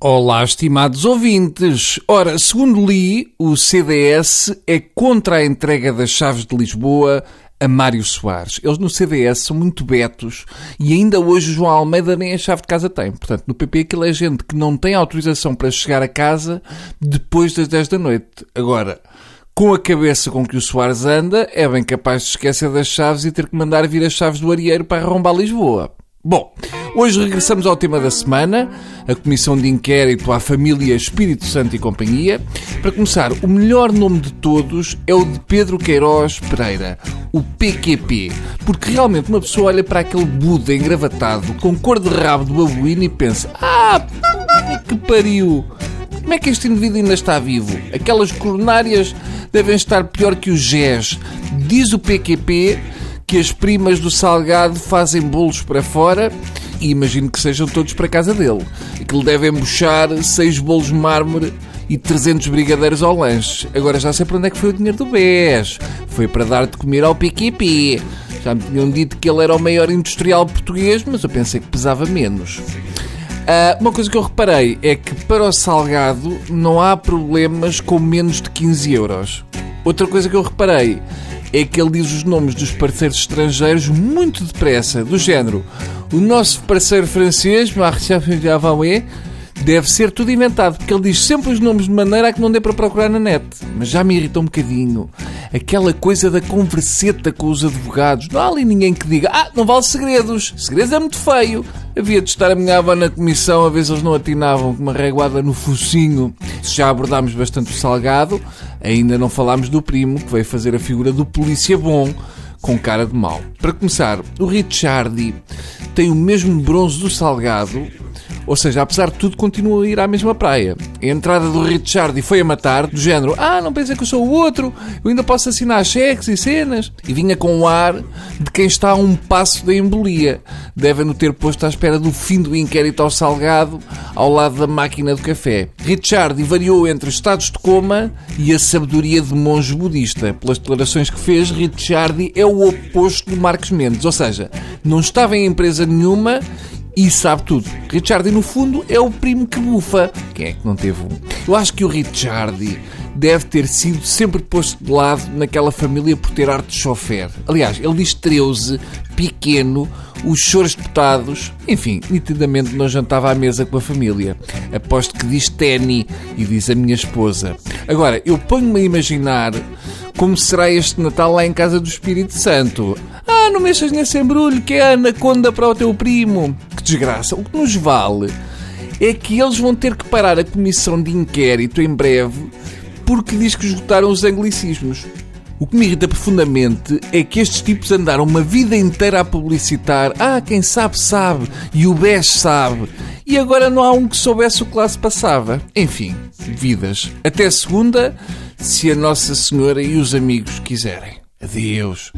Olá, estimados ouvintes. Ora, segundo li, o CDS é contra a entrega das chaves de Lisboa a Mário Soares. Eles no CDS são muito betos e ainda hoje o João Almeida nem a chave de casa tem. Portanto, no PP aquilo é gente que não tem autorização para chegar a casa depois das 10 da noite. Agora, com a cabeça com que o Soares anda, é bem capaz de esquecer das chaves e ter que mandar vir as chaves do Arieiro para arrombar Lisboa. Bom, hoje regressamos ao tema da semana, a Comissão de Inquérito à Família Espírito Santo e Companhia. Para começar, o melhor nome de todos é o de Pedro Queiroz Pereira, o PQP, porque realmente uma pessoa olha para aquele Buda engravatado com cor de rabo do babuíno e pensa: Ah, que pariu! Como é que este indivíduo ainda está vivo? Aquelas coronárias devem estar pior que os GES. Diz o PQP que as primas do Salgado fazem bolos para fora e imagino que sejam todos para casa dele. E que lhe devem embuchar seis bolos de mármore e 300 brigadeiros ao lanche. Agora já sei para onde é que foi o dinheiro do BES. Foi para dar de comer ao PQP. Já me tinham dito que ele era o maior industrial português, mas eu pensei que pesava menos. Uh, uma coisa que eu reparei é que para o Salgado não há problemas com menos de 15 euros. Outra coisa que eu reparei é que ele diz os nomes dos parceiros estrangeiros muito depressa, do género. O nosso parceiro francês, Marcel Javaué, deve ser tudo inventado, porque ele diz sempre os nomes de maneira a que não dê para procurar na net. Mas já me irritou um bocadinho. Aquela coisa da converseta com os advogados. Não há ali ninguém que diga, ah, não vale segredos. Segredos é muito feio. Havia de estar a minha avó na comissão a se eles não atinavam com uma reguada no focinho. Se já abordámos bastante o salgado, ainda não falámos do primo que veio fazer a figura do polícia bom com cara de mau. Para começar, o Richardi tem o mesmo bronze do Salgado, ou seja, apesar de tudo, continua a ir à mesma praia. A entrada do Richard foi a matar, do género: Ah, não pensa que eu sou o outro, eu ainda posso assinar cheques e cenas. E vinha com o ar de quem está a um passo da embolia. Devem-no ter posto à espera do fim do inquérito ao Salgado, ao lado da máquina do café. Richard variou entre estados de coma e a sabedoria de monge budista. Pelas declarações que fez, Richard é o oposto de Marcos Mendes, ou seja, não estava em empresa nenhuma e sabe tudo. Richardi, no fundo, é o primo que bufa. Quem é que não teve um? Eu acho que o Richardi deve ter sido sempre posto de lado naquela família por ter arte de chofer. Aliás, ele diz 13, pequeno, os choros deputados. Enfim, nitidamente não jantava à mesa com a família. Aposto que diz Tenny e diz a minha esposa. Agora, eu ponho-me a imaginar como será este Natal lá em casa do Espírito Santo. Ah, não mexas nesse embrulho que é a anaconda para o teu primo desgraça. O que nos vale é que eles vão ter que parar a comissão de inquérito em breve porque diz que esgotaram os anglicismos. O que me irrita profundamente é que estes tipos andaram uma vida inteira a publicitar. Ah, quem sabe, sabe. E o BES sabe. E agora não há um que soubesse o que lá se passava. Enfim, vidas. Até segunda, se a Nossa Senhora e os amigos quiserem. Adeus.